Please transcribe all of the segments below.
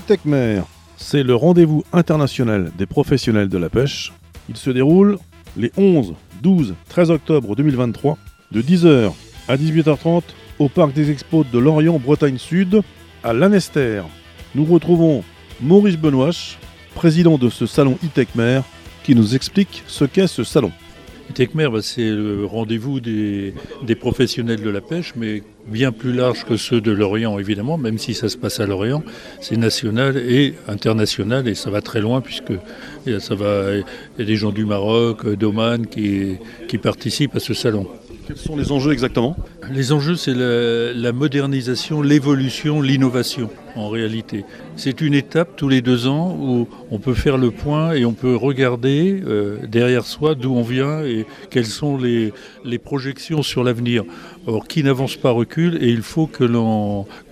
ITECMER, c'est le rendez-vous international des professionnels de la pêche. Il se déroule les 11, 12, 13 octobre 2023 de 10h à 18h30 au parc des expos de Lorient, Bretagne Sud, à Lanester. Nous retrouvons Maurice Benoît, président de ce salon ITECMER, qui nous explique ce qu'est ce salon. Bah, c'est le rendez-vous des, professionnels de la pêche, mais bien plus large que ceux de l'Orient, évidemment, même si ça se passe à l'Orient. C'est national et international, et ça va très loin, puisque il y a des gens du Maroc, d'Oman qui, qui participent à ce salon. Quels sont les enjeux exactement? Les enjeux, c'est la, modernisation, l'évolution, l'innovation en réalité. C'est une étape tous les deux ans où on peut faire le point et on peut regarder euh, derrière soi d'où on vient et quelles sont les, projections sur l'avenir. Or, qui n'avance pas recule et il faut que,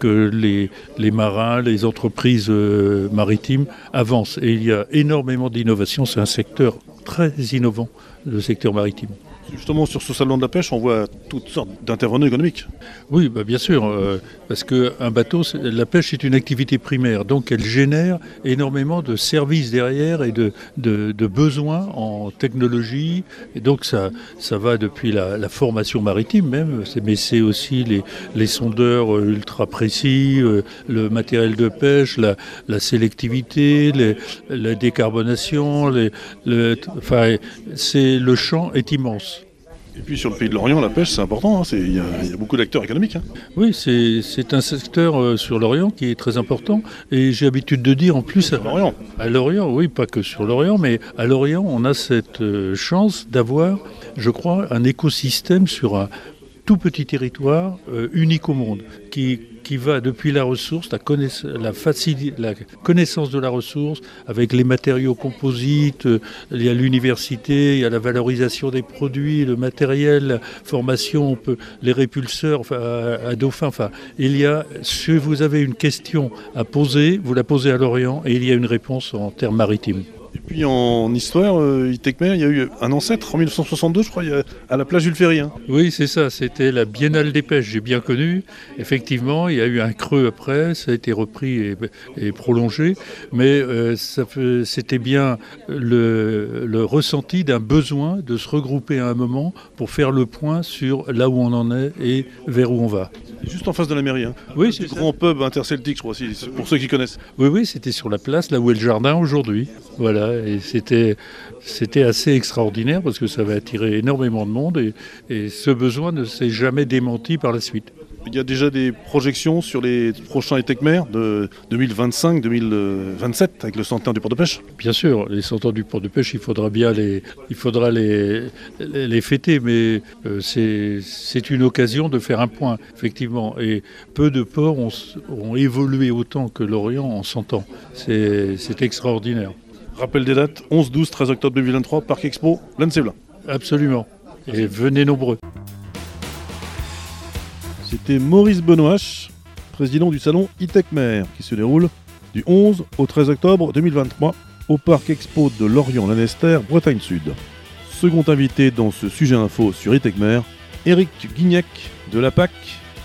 que les, marins, les entreprises euh, maritimes avancent. Et il y a énormément d'innovation, c'est un secteur très innovant, le secteur maritime. Justement, sur ce salon de la pêche, on voit toutes sortes d'intervenants économiques. Oui, bah bien sûr, euh, parce qu'un bateau, la pêche est une activité primaire, donc elle génère énormément de services derrière et de, besoins en technologie. Et donc ça, va depuis la, formation maritime même, mais c'est aussi les, sondeurs ultra précis, euh, le matériel de pêche, la, sélectivité, la décarbonation. Enfin, le champ est immense. Et puis sur le pays de l'Orient, la pêche, c'est important. Il hein, y, y, a beaucoup d'acteurs économiques. Hein. Oui, c'est un secteur euh, sur l'Orient qui est très important. Et j'ai l'habitude de dire en plus à l'Orient. À l'Orient, oui, pas que sur l'Orient, mais à l'Orient, on a cette euh, chance d'avoir, je crois, un écosystème sur un tout petit territoire euh, unique au monde qui qui va depuis la ressource, la, connaiss la, la, connaissance de la ressource, avec les matériaux composites, euh, il y a l'université, il y a la valorisation des produits, le matériel, la formation, les répulseurs à Dauphin. Enfin, il y a, si vous avez une question à poser, vous la posez à l'Orient et il y a une réponse en termes maritimes. Puis en histoire, euh, Itecmer, il y a eu un ancêtre en 1962, je crois, à la plage Jules Ferry. Hein. Oui, c'est ça, c'était la Biennale des pêches, j'ai bien connu. Effectivement, il y a eu un creux après, ça a été repris et, prolongé, mais euh, c'était bien le ressenti d'un besoin de se regrouper à un moment pour faire le point sur là où on en est et vers où on va. Juste en face de la mairie. Hein. Oui, c'est grand pub interceltique, je crois, pour ceux qui connaissent. Oui, oui, c'était sur la place, là où est le jardin aujourd'hui. Voilà et c'était c'était assez extraordinaire parce que ça va attirer énormément de monde et, et ce besoin ne s'est jamais démenti par la suite. Il y a déjà des projections sur les prochains ETECMER de 2025-2027 avec le centenaire du port de pêche Bien sûr, les centenaires du port de pêche, il faudra bien les, il faudra les, les, les fêter, mais euh, c'est une occasion de faire un point, effectivement. Et peu de ports ont, ont évolué autant que l'Orient en 100 ans. C'est extraordinaire. Rappel des dates, 11, 12, 13 octobre 2023, Parc Expo, Lanceblin. Absolument. Et venez nombreux. C'était Maurice Benoît, président du salon ITECMER, qui se déroule du 11 au 13 octobre 2023 au Parc Expo de Lorient-Lanester, Bretagne Sud. Second invité dans ce sujet info sur ITECMER, Eric Guignac de la PAC.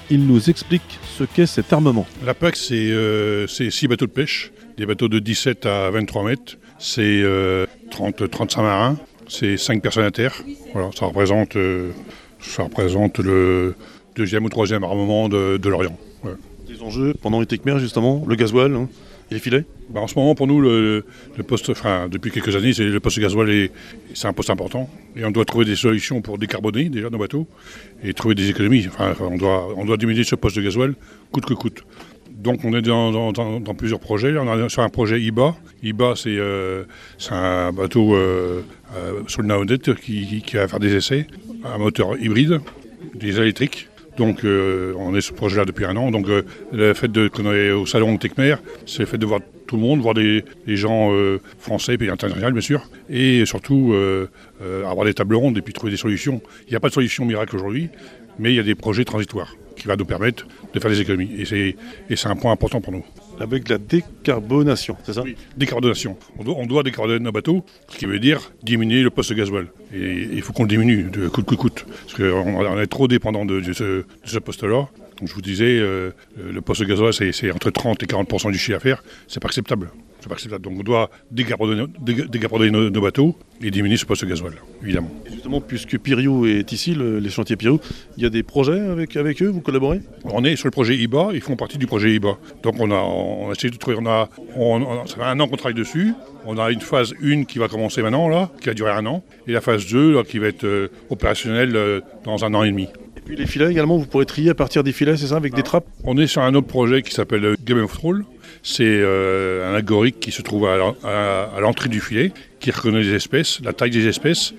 Il nous explique ce qu'est cet armement. La PAC, c'est euh, 6 bateaux de pêche, des bateaux de 17 à 23 mètres. C'est euh, 30, 35 marins, c'est 5 personnes à terre. Euh, ça représente le deuxième ou troisième armement de, de l'Orient. Ouais. Des enjeux pendant les Tecmer, justement, le gasoil hein, et les filets? Bah En ce moment, pour nous, le, le poste, enfin, depuis quelques années, le poste gasoil, c'est un poste important. Et on doit trouver des solutions pour décarboner déjà nos bateaux et trouver des économies. Enfin, on, doit, on doit diminuer ce poste de gasoil coûte que coûte. Donc on est dans, dans, dans, dans, plusieurs projets. On est sur un projet IBA. IBA, c'est euh, un bateau euh, euh, sur le Naonet qui, qui, va faire des essais, un moteur hybride, des électriques. Donc euh, on est sur ce projet-là depuis un an. Donc euh, le fait qu'on est au salon de Tecmer, c'est le fait de voir tout le monde, voir des, gens euh, français et internationaux bien sûr, et surtout avoir des tables rondes et puis trouver des solutions. Il n'y a pas de solution miracle aujourd'hui, mais il y a des projets transitoires qui va nous permettre de faire des économies. Et c'est un point important pour nous. Avec la décarbonation, c'est ça? Décarbonation. On doit, on doit décarboner nos bateaux, ce qui veut dire diminuer le poste gasoil. Et il faut qu'on le diminue de coûte que coûte. Parce qu'on on est trop dépendant de ce poste-là. Comme je vous disais, euh, le poste de gasoil, c'est entre 30 et 40% du chiffre d'affaires. C'est pas acceptable. C'est pas acceptable. Donc on doit décarboner nos, nos, bateaux et diminuer ce poste de gasoil, évidemment. justement, puisque Piriou est ici, le, les chantiers Piriou, il y a des projets avec, avec eux, vous collaborez? On est sur le projet IBA, ils font partie du projet IBA. Donc on a, on a essayé de trouver, on a, on, on, ça fait un an qu'on travaille dessus. On a une phase 1 qui va commencer maintenant, là, qui va durer un an, et la phase 2 là, qui va être euh, opérationnelle euh, dans un an et demi. Et puis les filets également, vous pourrez trier à partir des filets, c'est ça, avec des trappes? On est sur un autre projet qui s'appelle euh, Game of Thrones. C'est euh, un algorithme qui se trouve à l'entrée du filet, qui reconnaît les espèces, la taille des espèces,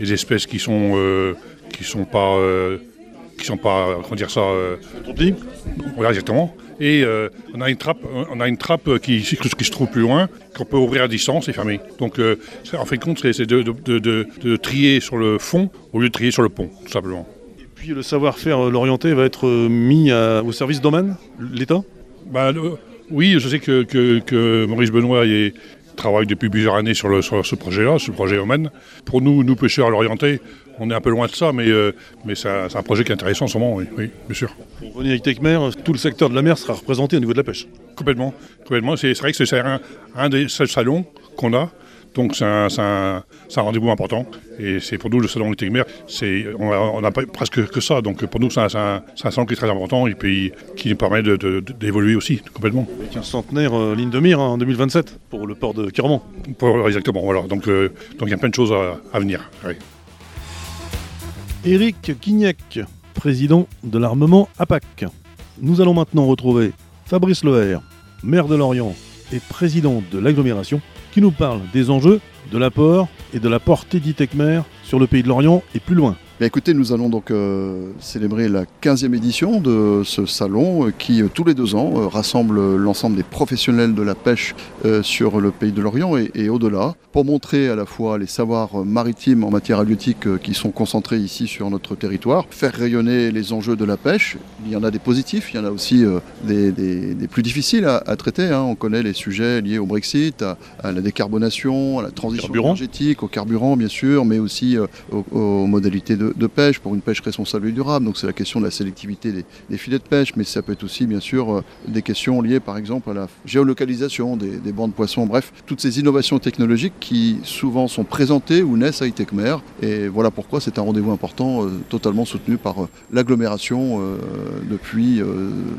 les espèces qui sont euh, qui sont pas euh, qui sont pas comment dire ça trop petits. Voilà exactement. Et on a une trappe, on a une trappe qui, qui se trouve plus loin, qu'on peut ouvrir à distance et fermer. Donc en fin de compte, c'est de, de, de, de, trier sur le fond au lieu de trier sur le pont, tout simplement. Et puis le savoir-faire l'orienté va être mis à, au service domaine, l'État? Bah, le, oui, je sais que, que, que Maurice Benoît est, travaille depuis plusieurs années sur, le, sur ce projet-là, ce projet Oman. Pour nous, nous pêcheurs à l'orienté, on est un peu loin de ça, mais, euh, mais c'est un, un, projet qui est intéressant en ce moment, oui, oui bien sûr. Pour venir avec Techmer, tout le secteur de la mer sera représenté au niveau de la pêche? Complètement. complètement. C'est vrai que c'est un, un des seuls salons qu'on a donc c'est un, un, un rendez-vous important. Et c'est pour nous le salon de Mer, on n'a pas presque que ça. Donc pour nous c'est un, un, salon qui est très important et puis qui nous permet d'évoluer aussi complètement. Avec un centenaire euh, ligne de mire hein, en 2027 pour le port de Kirman. Exactement, voilà. Donc euh, donc il y a plein de choses à, à venir. Oui. Éric Quignac, président de l'armement APAC. Nous allons maintenant retrouver Fabrice Loher, maire de Lorient et président de l'agglomération qui nous parle des enjeux, de l'apport et de la portée d'Itecmer sur le pays de l'Orient et plus loin. Bien, écoutez, nous allons donc euh, célébrer la 15e édition de ce salon euh, qui, euh, tous les deux ans, rassemble l'ensemble des professionnels de la pêche sur le pays de l'Orient et, et au-delà, pour montrer à la fois les savoirs maritimes en matière halieutique qui sont concentrés ici sur notre territoire, faire rayonner les enjeux de la pêche. Il y en a des positifs, il y en a aussi des, des, des, plus difficiles à, à traiter. Hein. On connaît les sujets liés au Brexit, à, à la décarbonation, à la transition énergétique, au carburant bien sûr, mais aussi aux, aux modalités de de pêche pour une pêche responsable et durable. Donc c'est la question de la sélectivité des, des, filets de pêche, mais ça peut être aussi bien sûr euh, des questions liées par exemple à la géolocalisation des, des bancs de poissons. Bref, toutes ces innovations technologiques qui souvent sont présentées ou naissent à ITECMER. Et voilà pourquoi c'est un rendez-vous important euh, totalement soutenu par euh, l'agglomération euh, depuis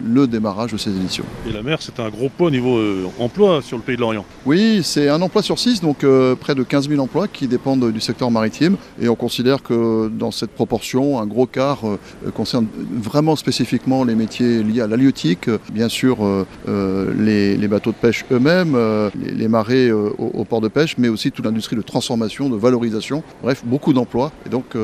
le démarrage de ces éditions. Et la mer, c'est un gros pot au niveau emploi sur le pays de l'Orient. Oui, c'est un emploi sur six, donc près de 15 000 emplois qui dépendent du secteur maritime. Et on considère que dans cette proportion, un gros quart euh, concerne vraiment spécifiquement les métiers liés à l'halieutique, bien sûr euh, euh, les, bateaux de pêche eux-mêmes, euh, les, marées au, au, port de pêche, mais aussi toute l'industrie de transformation, de valorisation, bref, beaucoup d'emplois. Et donc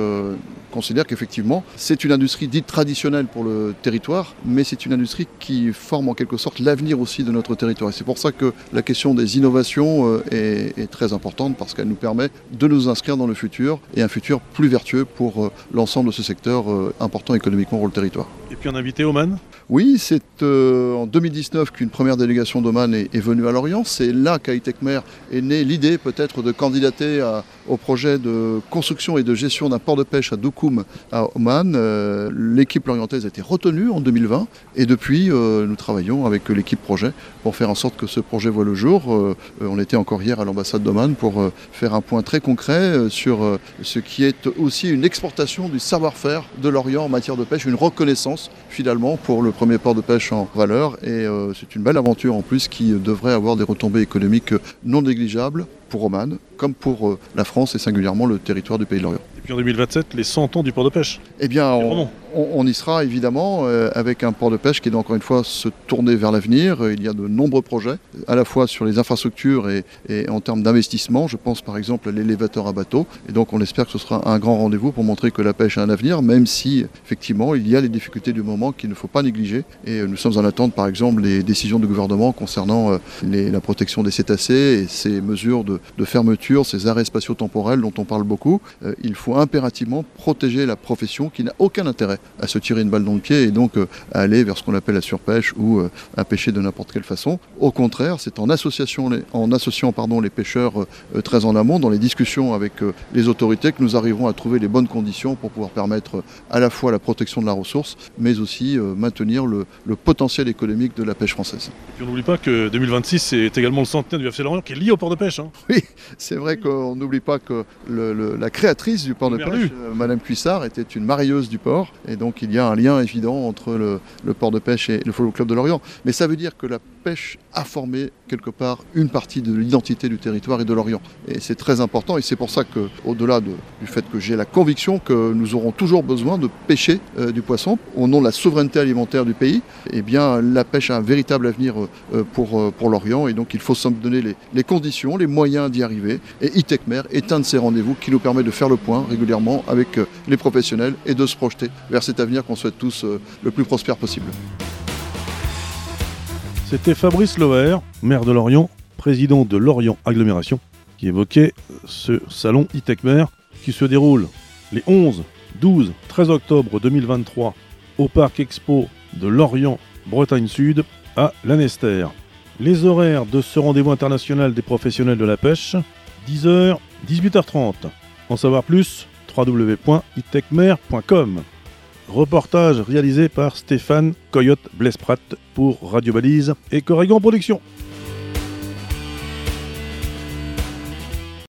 considère qu'effectivement, c'est une industrie dite traditionnelle pour le territoire, mais c'est une industrie qui forme en quelque sorte l'avenir aussi de notre territoire. Et c'est pour ça que la question des innovations euh, est, est, très importante parce qu'elle nous permet de nous inscrire dans le futur et un futur plus vertueux pour euh, l'ensemble de ce secteur euh, important économiquement pour le territoire. Et puis un invité Oman? Oui, c'est euh, en 2019 qu'une première délégation d'Oman est, venue à Lorient. C'est là qu'à Itecmer est née l'idée peut-être de candidater au projet de construction et de gestion d'un port de pêche à Doukoum à Oman. Euh, l'équipe lorientaise a été retenue en 2020 et depuis euh, nous travaillons avec l'équipe projet pour faire en sorte que ce projet voit le jour. On était encore hier à l'ambassade d'Oman pour faire un point très concret sur ce qui est aussi une exportation du savoir-faire de l'Orient en matière de pêche, une reconnaissance finalement pour le premier port de pêche en valeur et c'est une belle aventure en plus qui devrait avoir des retombées économiques non négligeables pour Oman, comme pour euh, la France et singulièrement le territoire du Pays de l'Orient. Et puis en 2027, les 100 ans du port de pêche Eh bien, on, on, y sera évidemment euh, avec un port de pêche qui doit encore une fois se tourner vers l'avenir. Il y a de nombreux projets, à la fois sur les infrastructures et, en termes d'investissement. Je pense par exemple à l'élévateur à bateau. Et donc on espère que ce sera un grand rendez-vous pour montrer que la pêche a un avenir, même si effectivement il y a les difficultés du moment qu'il ne faut pas négliger. Et nous sommes en attente par exemple des décisions du gouvernement concernant euh, la protection des cétacés et ces mesures de, fermeture, ces arrêts spatio-temporels dont on parle beaucoup. Euh, il faut impérativement protéger la profession qui n'a aucun intérêt à se tirer une balle dans le pied et donc euh, à aller vers ce qu'on appelle la surpêche ou euh, à pêcher de n'importe quelle façon. Au contraire, c'est en, association, en associant pardon, les pêcheurs très en amont, dans les discussions avec les autorités, que nous arriverons à trouver les bonnes conditions pour pouvoir permettre à la fois la protection de la ressource, mais aussi maintenir le, potentiel économique de la pêche française. Et on n'oublie pas que 2026, c'est également le centenaire du FC Lorient qui est lié au port de pêche. Hein. Oui, c'est vrai qu'on n'oublie pas que la créatrice du port de pêche, Madame Cuissard, était une marieuse du port. Et donc il y a un lien évident entre le, port de pêche et le Follow Club de Lorient. Mais ça veut dire que la pêche a formé quelque part une partie de l'identité du territoire et de Lorient. Et c'est très important et c'est pour ça que, au-delà du fait que j'ai la conviction que nous aurons toujours besoin de pêcher euh, du poisson au nom de la souveraineté alimentaire du pays, eh bien la pêche a un véritable avenir euh, pour, euh, pour Lorient et donc il faut s'en donner les, les, conditions, les moyens d'y arriver. Et ITECMER est un de ces rendez-vous qui nous permet de faire le point régulièrement avec les professionnels et de se projeter vers cet avenir qu'on souhaite tous le plus prospère possible. C'était Fabrice Loher, maire de Lorient, président de Lorient Agglomération, qui évoquait ce salon e qui se déroule les 11, 12, 13 octobre 2023 au Parc Expo de Lorient, Bretagne Sud, à Lanester. Les horaires de ce rendez-vous international des professionnels de la pêche, 10h, 18h30. En savoir plus, www.itechmer.com. Reportage réalisé par Stéphane Coyote Blesprat pour Radio Balise et Corrigan Productions.